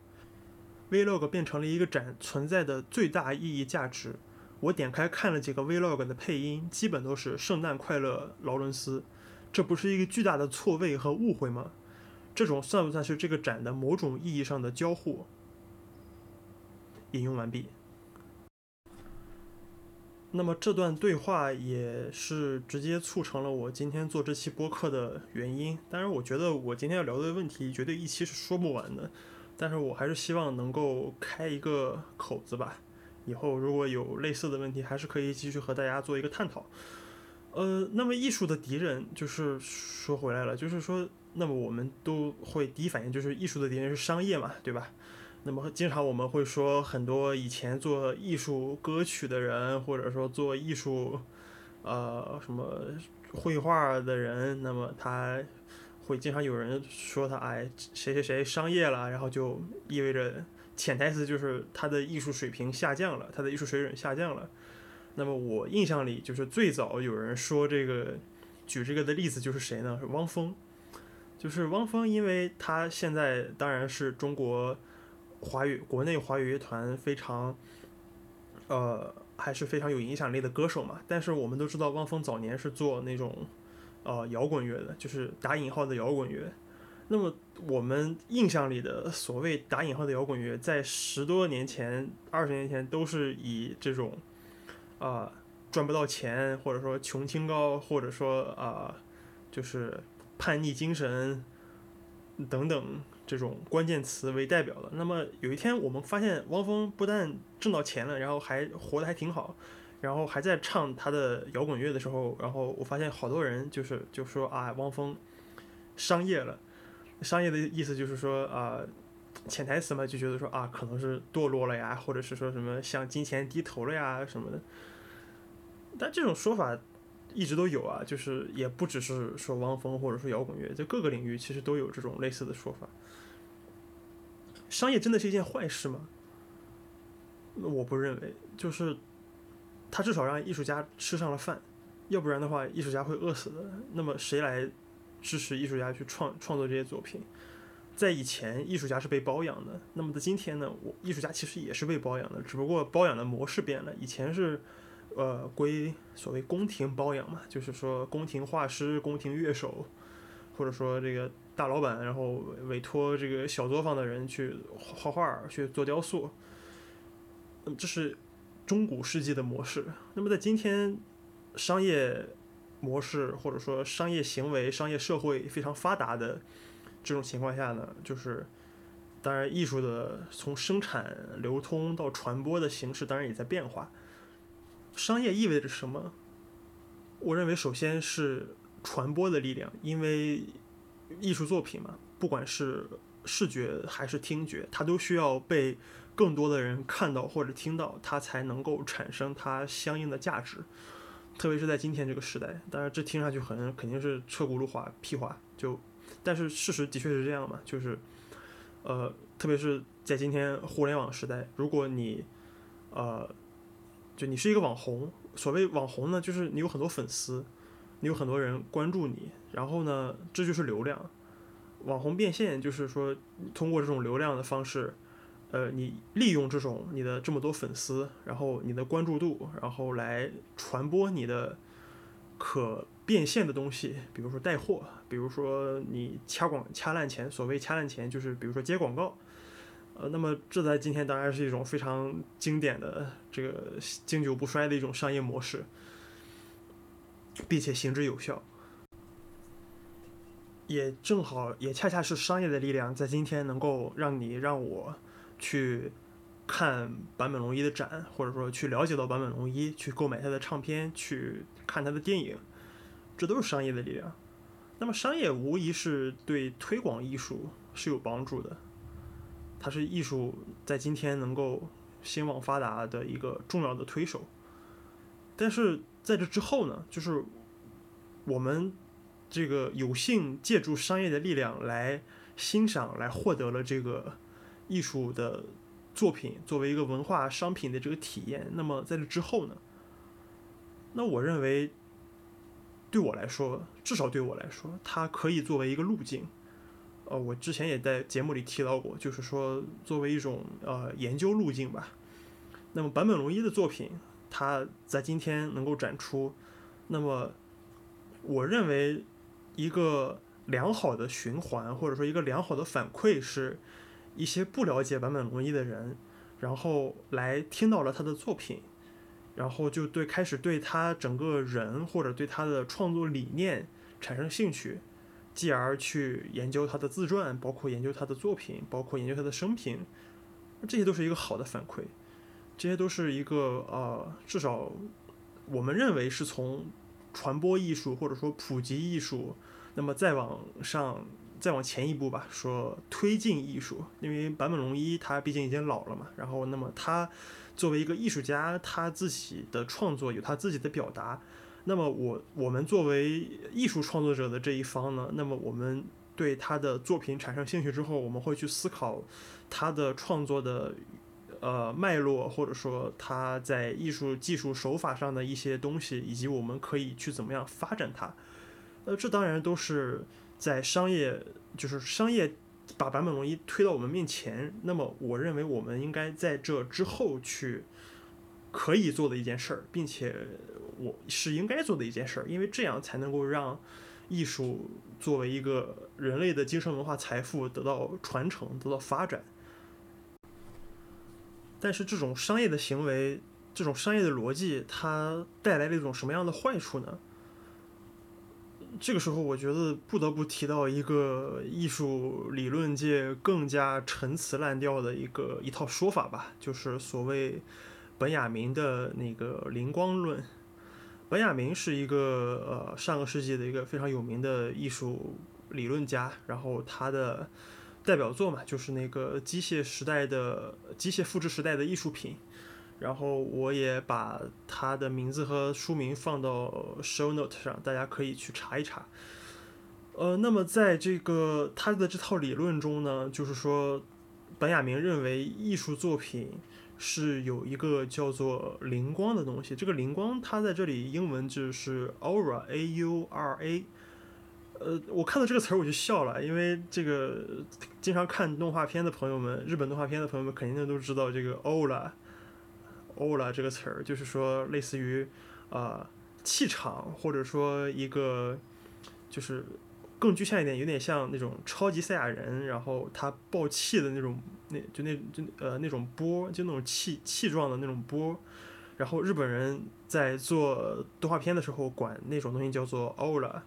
vlog 变成了一个展存在的最大意义价值。我点开看了几个 vlog 的配音，基本都是“圣诞快乐，劳伦斯”。这不是一个巨大的错位和误会吗？这种算不算是这个展的某种意义上的交互？引用完毕。那么这段对话也是直接促成了我今天做这期播客的原因。当然，我觉得我今天要聊的问题绝对一期是说不完的，但是我还是希望能够开一个口子吧。以后如果有类似的问题，还是可以继续和大家做一个探讨。呃，那么艺术的敌人就是说回来了，就是说，那么我们都会第一反应就是艺术的敌人是商业嘛，对吧？那么经常我们会说，很多以前做艺术歌曲的人，或者说做艺术，呃，什么绘画的人，那么他会经常有人说他哎谁谁谁商业了，然后就意味着潜台词就是他的艺术水平下降了，他的艺术水准下降了。那么我印象里就是最早有人说这个举这个的例子就是谁呢？是汪峰，就是汪峰，因为他现在当然是中国。华语国内华语乐团非常，呃，还是非常有影响力的歌手嘛。但是我们都知道，汪峰早年是做那种，呃，摇滚乐的，就是打引号的摇滚乐。那么我们印象里的所谓打引号的摇滚乐，在十多年前、二十年前都是以这种，啊，赚不到钱，或者说穷清高，或者说啊，就是叛逆精神等等。这种关键词为代表的。那么有一天，我们发现汪峰不但挣到钱了，然后还活得还挺好，然后还在唱他的摇滚乐的时候，然后我发现好多人就是就说啊，汪峰商业了。商业的意思就是说啊，潜台词嘛，就觉得说啊，可能是堕落了呀，或者是说什么向金钱低头了呀什么的。但这种说法一直都有啊，就是也不只是说汪峰或者说摇滚乐，在各个领域其实都有这种类似的说法。商业真的是一件坏事吗？我不认为，就是他至少让艺术家吃上了饭，要不然的话，艺术家会饿死的。那么谁来支持艺术家去创创作这些作品？在以前，艺术家是被包养的。那么在今天呢？我艺术家其实也是被包养的，只不过包养的模式变了。以前是呃归所谓宫廷包养嘛，就是说宫廷画师、宫廷乐手，或者说这个。大老板，然后委托这个小作坊的人去画画、去做雕塑，嗯，这是中古世纪的模式。那么在今天，商业模式或者说商业行为、商业社会非常发达的这种情况下呢，就是当然艺术的从生产、流通到传播的形式，当然也在变化。商业意味着什么？我认为首先是传播的力量，因为。艺术作品嘛，不管是视觉还是听觉，它都需要被更多的人看到或者听到，它才能够产生它相应的价值。特别是在今天这个时代，当然这听上去很肯定是车轱辘话、屁话，就但是事实的确是这样嘛，就是呃，特别是在今天互联网时代，如果你呃，就你是一个网红，所谓网红呢，就是你有很多粉丝。你有很多人关注你，然后呢，这就是流量。网红变现就是说，通过这种流量的方式，呃，你利用这种你的这么多粉丝，然后你的关注度，然后来传播你的可变现的东西，比如说带货，比如说你掐广掐烂钱。所谓掐烂钱，就是比如说接广告。呃，那么这在今天当然是一种非常经典的、这个经久不衰的一种商业模式。并且行之有效，也正好也恰恰是商业的力量，在今天能够让你让我去看坂本龙一的展，或者说去了解到坂本龙一，去购买他的唱片，去看他的电影，这都是商业的力量。那么商业无疑是对推广艺术是有帮助的，它是艺术在今天能够兴旺发达的一个重要的推手，但是。在这之后呢，就是我们这个有幸借助商业的力量来欣赏、来获得了这个艺术的作品作为一个文化商品的这个体验。那么在这之后呢？那我认为，对我来说，至少对我来说，它可以作为一个路径。呃，我之前也在节目里提到过，就是说作为一种呃研究路径吧。那么坂本龙一的作品，它在今天能够展出，那么我认为一个良好的循环，或者说一个良好的反馈，是一些不了解坂本龙一的人，然后来听到了他的作品，然后就对开始对他整个人或者对他的创作理念产生兴趣。继而去研究他的自传，包括研究他的作品，包括研究他的生平，这些都是一个好的反馈，这些都是一个呃，至少我们认为是从传播艺术或者说普及艺术，那么再往上再往前一步吧，说推进艺术，因为坂本龙一他毕竟已经老了嘛，然后那么他作为一个艺术家，他自己的创作有他自己的表达。那么我我们作为艺术创作者的这一方呢，那么我们对他的作品产生兴趣之后，我们会去思考他的创作的呃脉络，或者说他在艺术技术手法上的一些东西，以及我们可以去怎么样发展它。呃，这当然都是在商业，就是商业把版本龙一推到我们面前。那么我认为我们应该在这之后去可以做的一件事儿，并且。我是应该做的一件事儿，因为这样才能够让艺术作为一个人类的精神文化财富得到传承、得到发展。但是这种商业的行为，这种商业的逻辑，它带来了一种什么样的坏处呢？这个时候，我觉得不得不提到一个艺术理论界更加陈词滥调的一个一套说法吧，就是所谓本雅明的那个灵光论。本雅明是一个呃上个世纪的一个非常有名的艺术理论家，然后他的代表作嘛就是那个机械时代的机械复制时代的艺术品，然后我也把他的名字和书名放到 show note 上，大家可以去查一查。呃，那么在这个他的这套理论中呢，就是说本雅明认为艺术作品。是有一个叫做灵光的东西，这个灵光它在这里英文就是 aura，a u r a。呃，我看到这个词儿我就笑了，因为这个经常看动画片的朋友们，日本动画片的朋友们肯定都知道这个 aura 这个词儿，就是说类似于啊气场，或者说一个就是。更具象一点，有点像那种超级赛亚人，然后他爆气的那种，那就那就呃那种波，就那种气气状的那种波。然后日本人在做动画片的时候，管那种东西叫做 aura，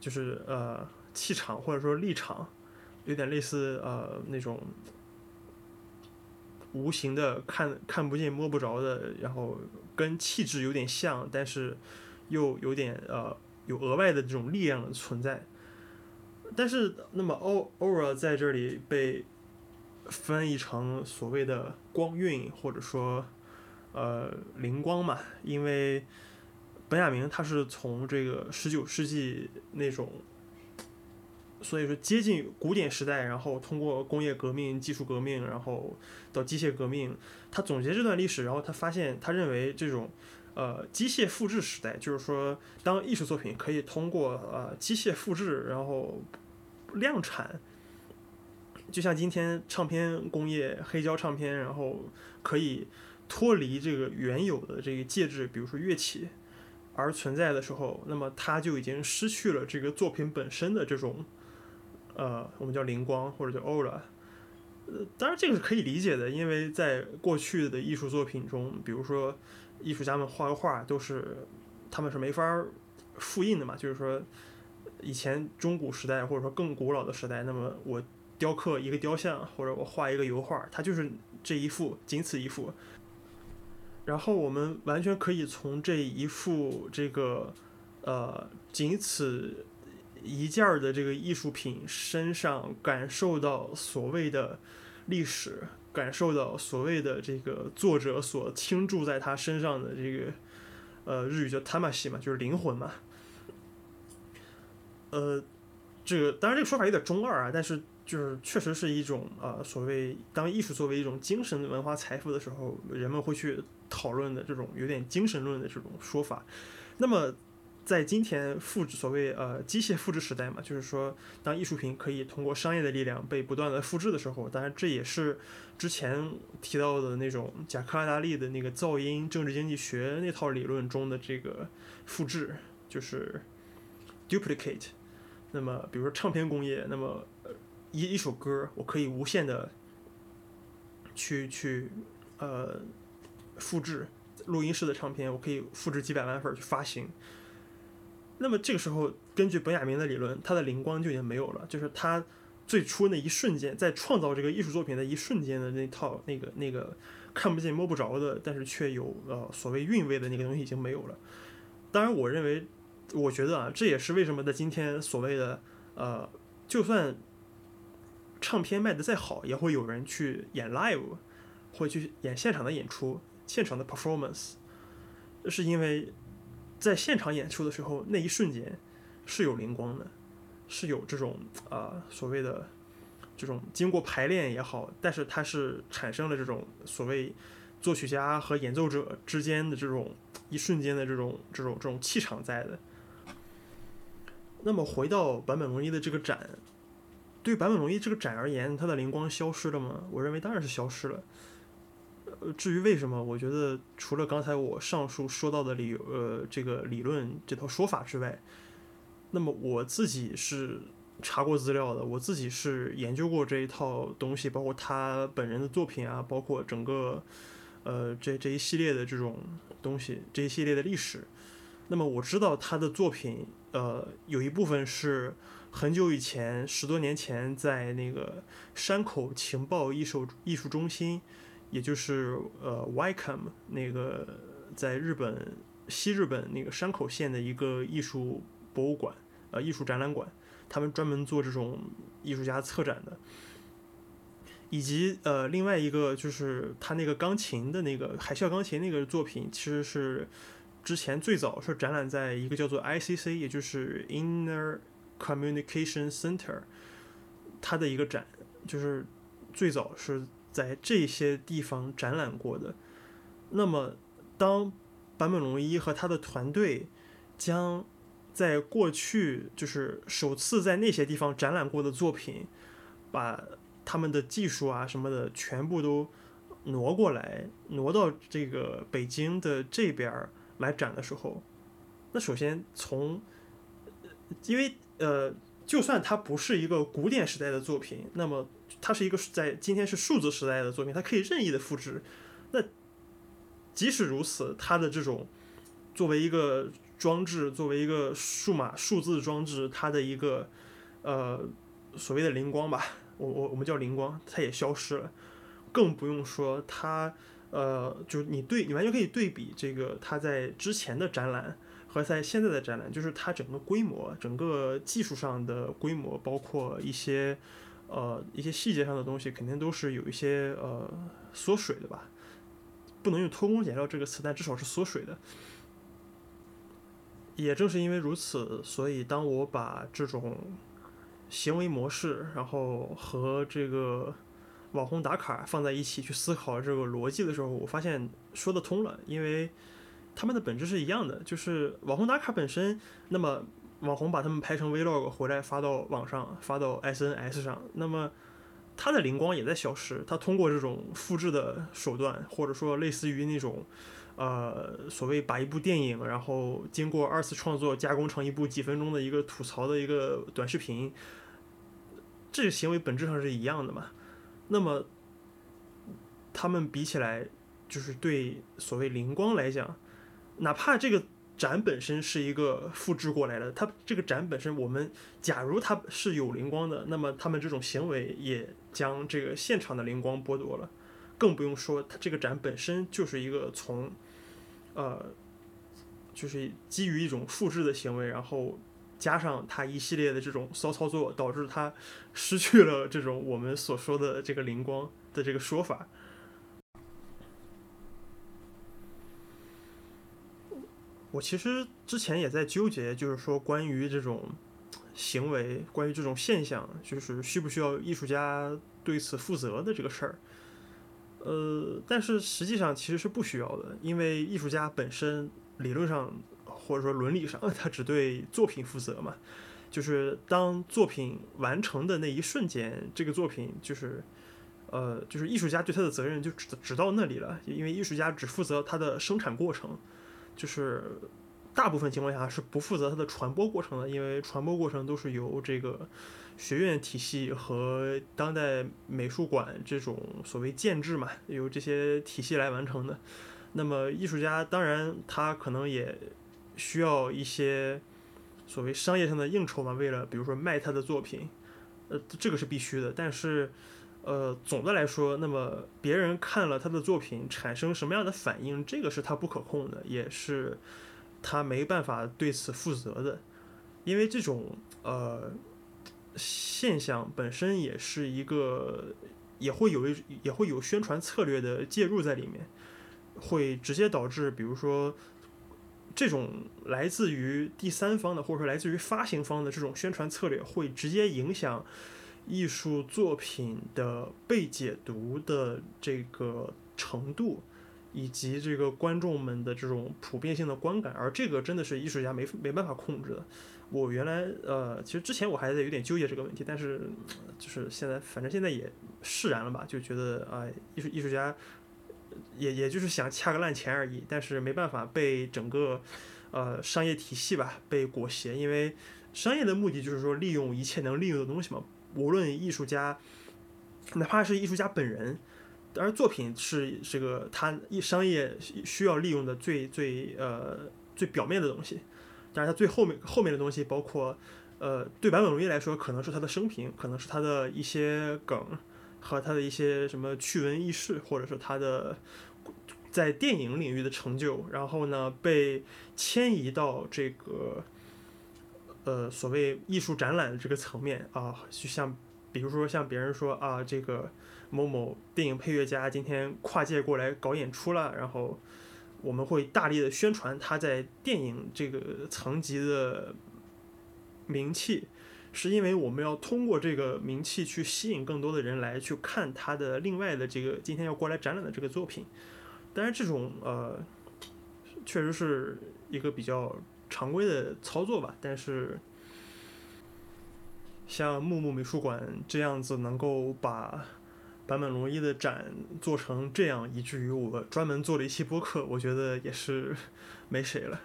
就是呃气场或者说力场，有点类似呃那种无形的看看不见摸不着的，然后跟气质有点像，但是又有点呃。有额外的这种力量的存在，但是那么 aura 在这里被翻译成所谓的光晕，或者说呃灵光嘛，因为本雅明他是从这个十九世纪那种，所以说接近古典时代，然后通过工业革命、技术革命，然后到机械革命，他总结这段历史，然后他发现，他认为这种。呃，机械复制时代，就是说，当艺术作品可以通过呃机械复制，然后量产，就像今天唱片工业黑胶唱片，然后可以脱离这个原有的这个介质，比如说乐器而存在的时候，那么它就已经失去了这个作品本身的这种呃，我们叫灵光或者叫 aura。呃，当然这个是可以理解的，因为在过去的艺术作品中，比如说。艺术家们画个画都是，他们是没法复印的嘛。就是说，以前中古时代或者说更古老的时代，那么我雕刻一个雕像或者我画一个油画，它就是这一幅，仅此一幅。然后我们完全可以从这一幅这个呃仅此一件儿的这个艺术品身上感受到所谓的历史。感受到所谓的这个作者所倾注在他身上的这个，呃，日语叫 “tamashi” 嘛，就是灵魂嘛。呃，这个当然这个说法有点中二啊，但是就是确实是一种呃所谓当艺术作为一种精神文化财富的时候，人们会去讨论的这种有点精神论的这种说法。那么在今天复制所谓呃机械复制时代嘛，就是说当艺术品可以通过商业的力量被不断的复制的时候，当然这也是之前提到的那种贾克阿达利的那个噪音政治经济学那套理论中的这个复制，就是 duplicate。那么，比如说唱片工业，那么一一首歌，我可以无限的去去呃复制录音室的唱片，我可以复制几百万份去发行。那么这个时候，根据本雅明的理论，他的灵光就已经没有了，就是他最初那一瞬间，在创造这个艺术作品的一瞬间的那套那个那个看不见摸不着的，但是却有呃所谓韵味的那个东西已经没有了。当然，我认为。我觉得啊，这也是为什么在今天所谓的呃，就算唱片卖的再好，也会有人去演 live，会去演现场的演出，现场的 performance，是因为在现场演出的时候，那一瞬间是有灵光的，是有这种啊所谓的这种经过排练也好，但是它是产生了这种所谓作曲家和演奏者之间的这种一瞬间的这种这种这种气场在的。那么回到坂本龙一的这个展，对坂本龙一这个展而言，它的灵光消失了吗？我认为当然是消失了。呃，至于为什么，我觉得除了刚才我上述说到的理，呃，这个理论这套说法之外，那么我自己是查过资料的，我自己是研究过这一套东西，包括他本人的作品啊，包括整个呃这这一系列的这种东西，这一系列的历史。那么我知道他的作品。呃，有一部分是很久以前，十多年前，在那个山口情报艺术艺术中心，也就是呃 w y c o m 那个在日本西日本那个山口县的一个艺术博物馆，呃，艺术展览馆，他们专门做这种艺术家策展的，以及呃另外一个就是他那个钢琴的那个海啸钢琴那个作品，其实是。之前最早是展览在一个叫做 ICC，也就是 Inner Communication Center，它的一个展，就是最早是在这些地方展览过的。那么，当坂本龙一和他的团队将在过去就是首次在那些地方展览过的作品，把他们的技术啊什么的全部都挪过来，挪到这个北京的这边儿。来展的时候，那首先从，因为呃，就算它不是一个古典时代的作品，那么它是一个在今天是数字时代的作品，它可以任意的复制。那即使如此，它的这种作为一个装置，作为一个数码数字装置，它的一个呃所谓的灵光吧，我我我们叫灵光，它也消失了，更不用说它。呃，就是你对，你完全可以对比这个它在之前的展览和在现在的展览，就是它整个规模、整个技术上的规模，包括一些呃一些细节上的东西，肯定都是有一些呃缩水的吧。不能用偷工减料这个词，但至少是缩水的。也正是因为如此，所以当我把这种行为模式，然后和这个。网红打卡放在一起去思考这个逻辑的时候，我发现说得通了，因为他们的本质是一样的，就是网红打卡本身。那么网红把他们拍成 vlog 回来发到网上，发到 SNS 上，那么他的灵光也在消失。他通过这种复制的手段，或者说类似于那种呃所谓把一部电影，然后经过二次创作加工成一部几分钟的一个吐槽的一个短视频，这个行为本质上是一样的嘛。那么，他们比起来，就是对所谓灵光来讲，哪怕这个展本身是一个复制过来的，它这个展本身，我们假如它是有灵光的，那么他们这种行为也将这个现场的灵光剥夺了，更不用说它这个展本身就是一个从，呃，就是基于一种复制的行为，然后。加上他一系列的这种骚操作，导致他失去了这种我们所说的这个灵光的这个说法。我其实之前也在纠结，就是说关于这种行为，关于这种现象，就是需不需要艺术家对此负责的这个事儿。呃，但是实际上其实是不需要的，因为艺术家本身理论上或者说伦理上，他只对作品负责嘛。就是当作品完成的那一瞬间，这个作品就是，呃，就是艺术家对他的责任就只只到那里了，因为艺术家只负责他的生产过程，就是大部分情况下是不负责它的传播过程的，因为传播过程都是由这个学院体系和当代美术馆这种所谓建制嘛，由这些体系来完成的。那么艺术家当然他可能也需要一些。所谓商业上的应酬嘛，为了比如说卖他的作品，呃，这个是必须的。但是，呃，总的来说，那么别人看了他的作品产生什么样的反应，这个是他不可控的，也是他没办法对此负责的。因为这种呃现象本身也是一个，也会有一也会有宣传策略的介入在里面，会直接导致，比如说。这种来自于第三方的，或者说来自于发行方的这种宣传策略，会直接影响艺术作品的被解读的这个程度，以及这个观众们的这种普遍性的观感。而这个真的是艺术家没没办法控制的。我原来呃，其实之前我还在有点纠结这个问题，但是就是现在，反正现在也释然了吧，就觉得啊，艺术艺术家。也也就是想掐个烂钱而已，但是没办法被整个，呃商业体系吧被裹挟，因为商业的目的就是说利用一切能利用的东西嘛，无论艺术家，哪怕是艺术家本人，当然作品是这个他一商业需要利用的最最呃最表面的东西，但是他最后面后面的东西包括，呃对坂本龙一来说可能是他的生平，可能是他的一些梗。和他的一些什么趣闻轶事，或者是他的在电影领域的成就，然后呢被迁移到这个呃所谓艺术展览的这个层面啊，就像比如说像别人说啊，这个某某电影配乐家今天跨界过来搞演出了，然后我们会大力的宣传他在电影这个层级的名气。是因为我们要通过这个名气去吸引更多的人来去看他的另外的这个今天要过来展览的这个作品，当然这种呃确实是一个比较常规的操作吧。但是像木木美术馆这样子能够把坂本龙一的展做成这样，以至于我专门做了一期播客，我觉得也是 没谁了。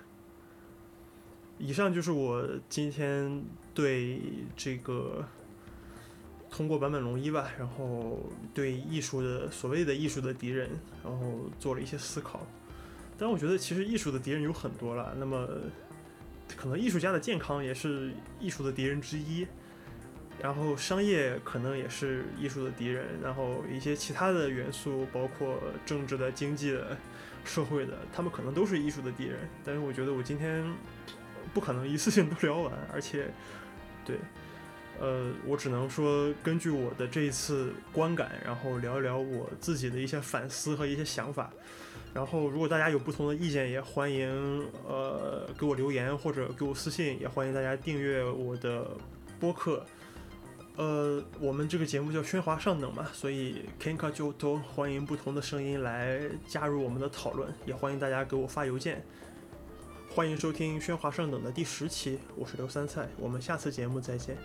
以上就是我今天对这个通过版本龙一吧，然后对艺术的所谓的艺术的敌人，然后做了一些思考。但我觉得其实艺术的敌人有很多了，那么可能艺术家的健康也是艺术的敌人之一，然后商业可能也是艺术的敌人，然后一些其他的元素，包括政治的、经济的、社会的，他们可能都是艺术的敌人。但是我觉得我今天。不可能一次性都 聊完，而且，对，呃，我只能说根据我的这一次观感，然后聊一聊我自己的一些反思和一些想法。然后，如果大家有不同的意见，也欢迎呃给我留言或者给我私信，也欢迎大家订阅我的播客。呃，我们这个节目叫喧哗上等嘛，所以 Kenka 就都欢迎不同的声音来加入我们的讨论，也欢迎大家给我发邮件。欢迎收听《喧哗上等》的第十期，我是刘三菜，我们下次节目再见。